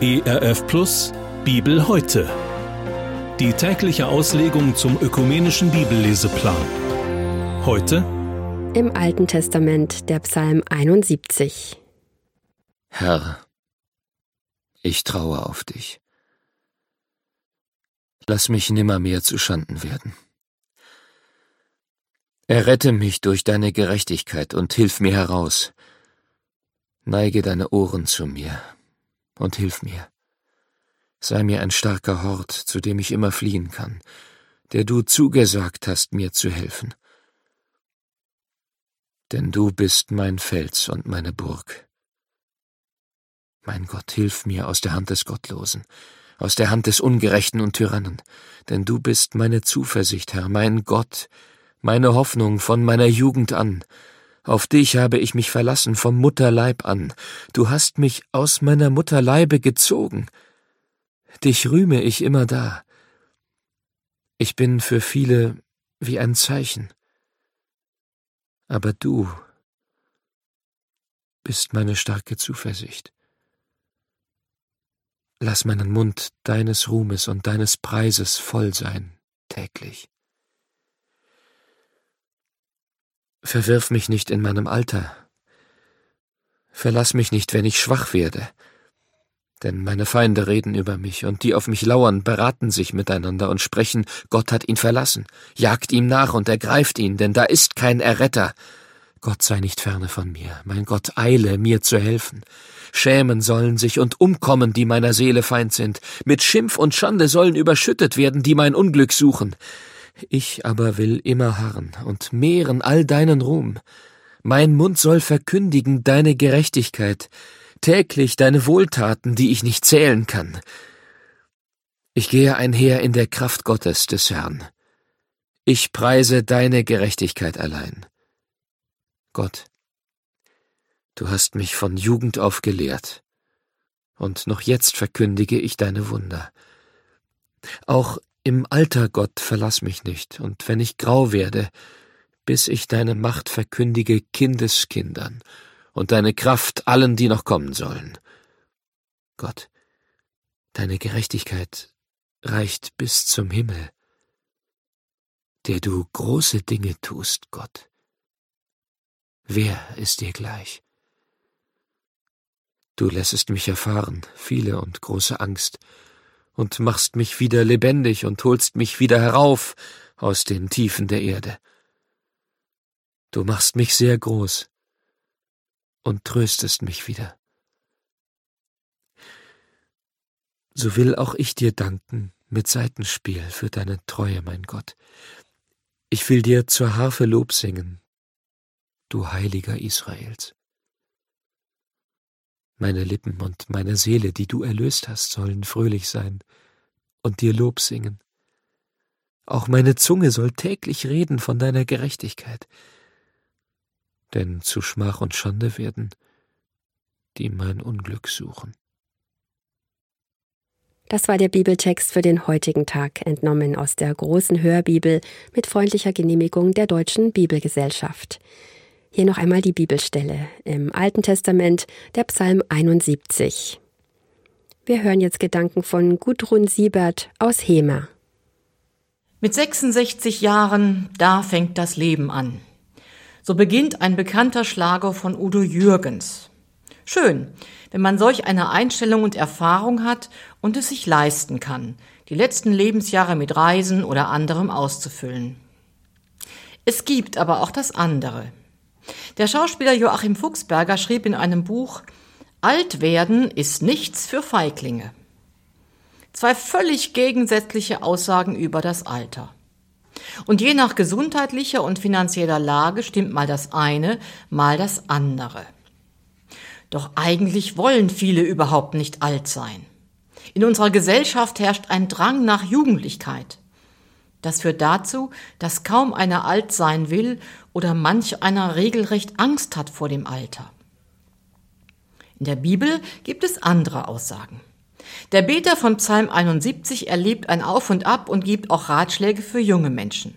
ERF Plus Bibel heute. Die tägliche Auslegung zum ökumenischen Bibelleseplan. Heute im Alten Testament der Psalm 71. Herr, ich traue auf dich. Lass mich nimmermehr zu Schanden werden. Errette mich durch deine Gerechtigkeit und hilf mir heraus. Neige deine Ohren zu mir und hilf mir. Sei mir ein starker Hort, zu dem ich immer fliehen kann, der du zugesagt hast, mir zu helfen. Denn du bist mein Fels und meine Burg. Mein Gott, hilf mir aus der Hand des Gottlosen, aus der Hand des Ungerechten und Tyrannen, denn du bist meine Zuversicht, Herr, mein Gott, meine Hoffnung von meiner Jugend an. Auf dich habe ich mich verlassen vom Mutterleib an. Du hast mich aus meiner Mutterleibe gezogen. Dich rühme ich immer da. Ich bin für viele wie ein Zeichen. Aber du bist meine starke Zuversicht. Lass meinen Mund deines Ruhmes und deines Preises voll sein täglich. Verwirf mich nicht in meinem Alter. Verlass mich nicht, wenn ich schwach werde. Denn meine Feinde reden über mich, und die auf mich lauern, beraten sich miteinander und sprechen, Gott hat ihn verlassen, jagt ihm nach und ergreift ihn, denn da ist kein Erretter. Gott sei nicht ferne von mir, mein Gott eile, mir zu helfen. Schämen sollen sich und umkommen, die meiner Seele Feind sind, mit Schimpf und Schande sollen überschüttet werden, die mein Unglück suchen. Ich aber will immer harren und mehren all deinen Ruhm. Mein Mund soll verkündigen deine Gerechtigkeit, täglich deine Wohltaten, die ich nicht zählen kann. Ich gehe einher in der Kraft Gottes des Herrn. Ich preise deine Gerechtigkeit allein. Gott, du hast mich von Jugend auf gelehrt, und noch jetzt verkündige ich deine Wunder. Auch im Alter, Gott, verlass mich nicht, und wenn ich grau werde, bis ich deine Macht verkündige Kindeskindern und deine Kraft allen, die noch kommen sollen. Gott, deine Gerechtigkeit reicht bis zum Himmel, der du große Dinge tust, Gott. Wer ist dir gleich? Du lässest mich erfahren viele und große Angst, und machst mich wieder lebendig und holst mich wieder herauf aus den Tiefen der Erde. Du machst mich sehr groß und tröstest mich wieder. So will auch ich dir danken mit Seitenspiel für deine Treue, mein Gott. Ich will dir zur Harfe Lob singen, du Heiliger Israels. Meine Lippen und meine Seele, die du erlöst hast, sollen fröhlich sein und dir Lob singen. Auch meine Zunge soll täglich reden von deiner Gerechtigkeit, denn zu Schmach und Schande werden, die mein Unglück suchen. Das war der Bibeltext für den heutigen Tag, entnommen aus der großen Hörbibel mit freundlicher Genehmigung der Deutschen Bibelgesellschaft. Hier noch einmal die Bibelstelle im Alten Testament, der Psalm 71. Wir hören jetzt Gedanken von Gudrun Siebert aus Hema. Mit 66 Jahren, da fängt das Leben an. So beginnt ein bekannter Schlager von Udo Jürgens. Schön, wenn man solch eine Einstellung und Erfahrung hat und es sich leisten kann, die letzten Lebensjahre mit Reisen oder anderem auszufüllen. Es gibt aber auch das andere. Der Schauspieler Joachim Fuchsberger schrieb in einem Buch, Alt werden ist nichts für Feiglinge. Zwei völlig gegensätzliche Aussagen über das Alter. Und je nach gesundheitlicher und finanzieller Lage stimmt mal das eine, mal das andere. Doch eigentlich wollen viele überhaupt nicht alt sein. In unserer Gesellschaft herrscht ein Drang nach Jugendlichkeit. Das führt dazu, dass kaum einer alt sein will oder manch einer regelrecht Angst hat vor dem Alter. In der Bibel gibt es andere Aussagen. Der Beter von Psalm 71 erlebt ein Auf und Ab und gibt auch Ratschläge für junge Menschen.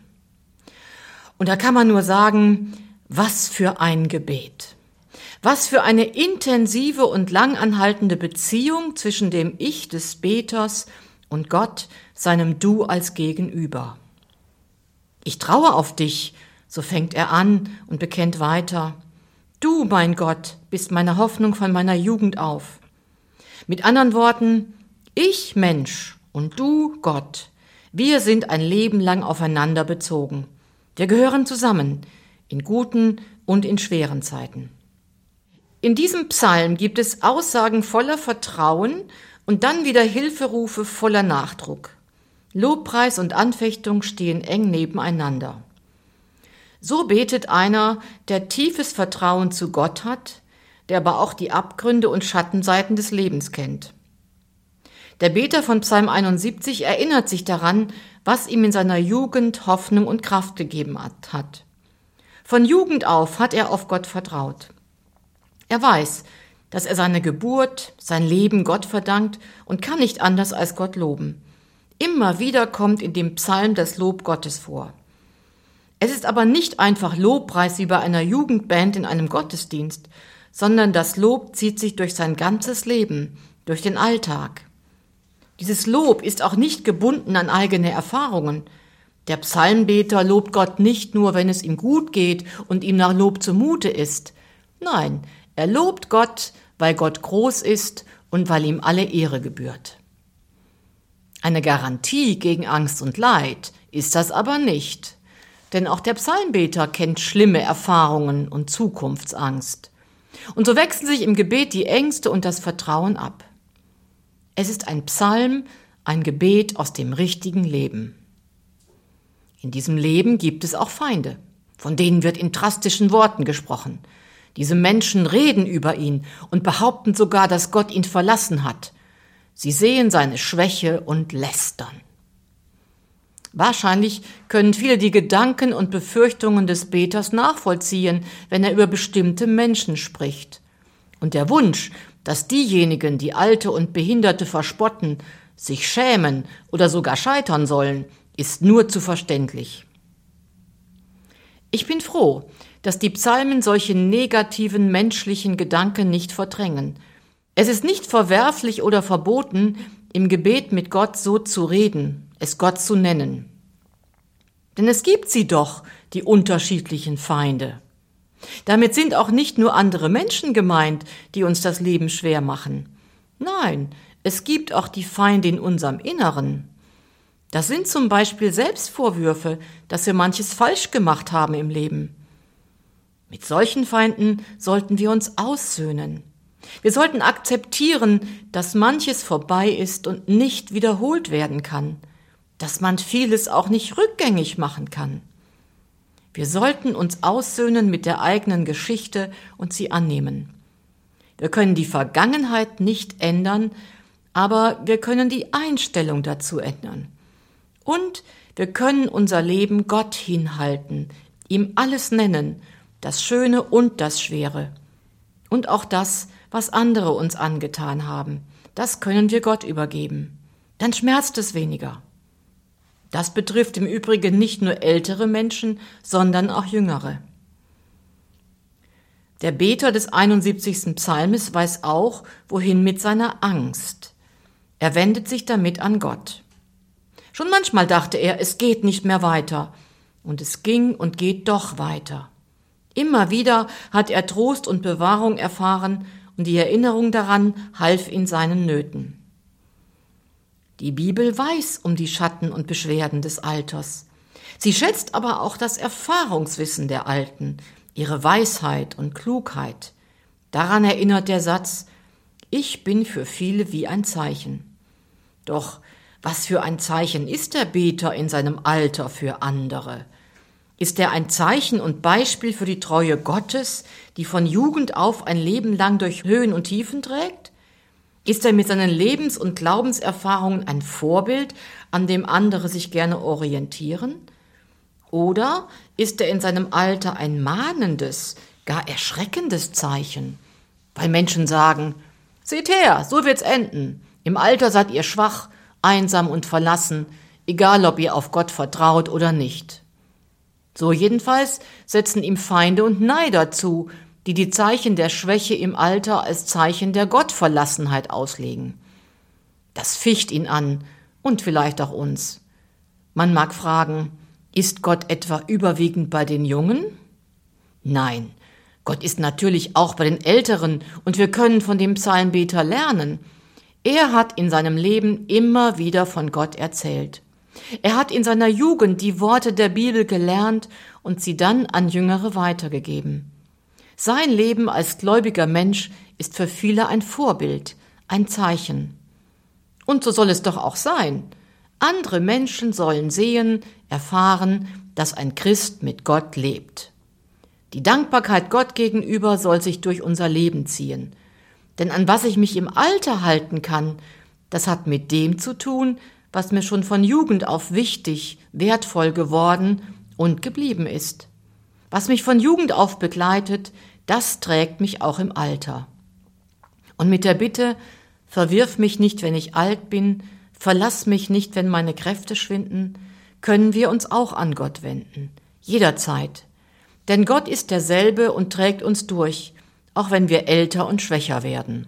Und da kann man nur sagen, was für ein Gebet. Was für eine intensive und langanhaltende Beziehung zwischen dem Ich des Beters und Gott, seinem Du als Gegenüber. Ich traue auf dich, so fängt er an und bekennt weiter. Du, mein Gott, bist meine Hoffnung von meiner Jugend auf. Mit anderen Worten, ich Mensch und du Gott, wir sind ein Leben lang aufeinander bezogen. Wir gehören zusammen, in guten und in schweren Zeiten. In diesem Psalm gibt es Aussagen voller Vertrauen und dann wieder Hilferufe voller Nachdruck. Lobpreis und Anfechtung stehen eng nebeneinander. So betet einer, der tiefes Vertrauen zu Gott hat, der aber auch die Abgründe und Schattenseiten des Lebens kennt. Der Beter von Psalm 71 erinnert sich daran, was ihm in seiner Jugend Hoffnung und Kraft gegeben hat. Von Jugend auf hat er auf Gott vertraut. Er weiß, dass er seine Geburt, sein Leben Gott verdankt und kann nicht anders als Gott loben. Immer wieder kommt in dem Psalm das Lob Gottes vor. Es ist aber nicht einfach Lobpreis wie bei einer Jugendband in einem Gottesdienst, sondern das Lob zieht sich durch sein ganzes Leben, durch den Alltag. Dieses Lob ist auch nicht gebunden an eigene Erfahrungen. Der Psalmbeter lobt Gott nicht nur, wenn es ihm gut geht und ihm nach Lob zumute ist. Nein, er lobt Gott, weil Gott groß ist und weil ihm alle Ehre gebührt. Eine Garantie gegen Angst und Leid ist das aber nicht, denn auch der Psalmbeter kennt schlimme Erfahrungen und Zukunftsangst. Und so wechseln sich im Gebet die Ängste und das Vertrauen ab. Es ist ein Psalm, ein Gebet aus dem richtigen Leben. In diesem Leben gibt es auch Feinde, von denen wird in drastischen Worten gesprochen. Diese Menschen reden über ihn und behaupten sogar, dass Gott ihn verlassen hat. Sie sehen seine Schwäche und lästern. Wahrscheinlich können viele die Gedanken und Befürchtungen des Beters nachvollziehen, wenn er über bestimmte Menschen spricht. Und der Wunsch, dass diejenigen, die Alte und Behinderte verspotten, sich schämen oder sogar scheitern sollen, ist nur zu verständlich. Ich bin froh, dass die Psalmen solche negativen menschlichen Gedanken nicht verdrängen. Es ist nicht verwerflich oder verboten, im Gebet mit Gott so zu reden, es Gott zu nennen. Denn es gibt sie doch, die unterschiedlichen Feinde. Damit sind auch nicht nur andere Menschen gemeint, die uns das Leben schwer machen. Nein, es gibt auch die Feinde in unserem Inneren. Das sind zum Beispiel Selbstvorwürfe, dass wir manches falsch gemacht haben im Leben. Mit solchen Feinden sollten wir uns aussöhnen. Wir sollten akzeptieren, dass manches vorbei ist und nicht wiederholt werden kann, dass man vieles auch nicht rückgängig machen kann. Wir sollten uns aussöhnen mit der eigenen Geschichte und sie annehmen. Wir können die Vergangenheit nicht ändern, aber wir können die Einstellung dazu ändern. Und wir können unser Leben Gott hinhalten, ihm alles nennen, das Schöne und das Schwere. Und auch das, was andere uns angetan haben, das können wir Gott übergeben. Dann schmerzt es weniger. Das betrifft im Übrigen nicht nur ältere Menschen, sondern auch jüngere. Der Beter des 71. Psalmes weiß auch, wohin mit seiner Angst. Er wendet sich damit an Gott. Schon manchmal dachte er, es geht nicht mehr weiter. Und es ging und geht doch weiter. Immer wieder hat er Trost und Bewahrung erfahren, und die Erinnerung daran half in seinen Nöten. Die Bibel weiß um die Schatten und Beschwerden des Alters. Sie schätzt aber auch das Erfahrungswissen der Alten, ihre Weisheit und Klugheit. Daran erinnert der Satz, ich bin für viele wie ein Zeichen. Doch was für ein Zeichen ist der Beter in seinem Alter für andere? Ist er ein Zeichen und Beispiel für die Treue Gottes, die von Jugend auf ein Leben lang durch Höhen und Tiefen trägt? Ist er mit seinen Lebens- und Glaubenserfahrungen ein Vorbild, an dem andere sich gerne orientieren? Oder ist er in seinem Alter ein mahnendes, gar erschreckendes Zeichen? Weil Menschen sagen, seht her, so wird's enden. Im Alter seid ihr schwach, einsam und verlassen, egal ob ihr auf Gott vertraut oder nicht. So jedenfalls setzen ihm Feinde und Neider zu, die die Zeichen der Schwäche im Alter als Zeichen der Gottverlassenheit auslegen. Das ficht ihn an und vielleicht auch uns. Man mag fragen, ist Gott etwa überwiegend bei den Jungen? Nein, Gott ist natürlich auch bei den Älteren und wir können von dem Psalmbeter lernen. Er hat in seinem Leben immer wieder von Gott erzählt. Er hat in seiner Jugend die Worte der Bibel gelernt und sie dann an Jüngere weitergegeben. Sein Leben als gläubiger Mensch ist für viele ein Vorbild, ein Zeichen. Und so soll es doch auch sein. Andere Menschen sollen sehen, erfahren, dass ein Christ mit Gott lebt. Die Dankbarkeit Gott gegenüber soll sich durch unser Leben ziehen. Denn an was ich mich im Alter halten kann, das hat mit dem zu tun, was mir schon von Jugend auf wichtig, wertvoll geworden und geblieben ist. Was mich von Jugend auf begleitet, das trägt mich auch im Alter. Und mit der Bitte, verwirf mich nicht, wenn ich alt bin, verlass mich nicht, wenn meine Kräfte schwinden, können wir uns auch an Gott wenden, jederzeit. Denn Gott ist derselbe und trägt uns durch, auch wenn wir älter und schwächer werden.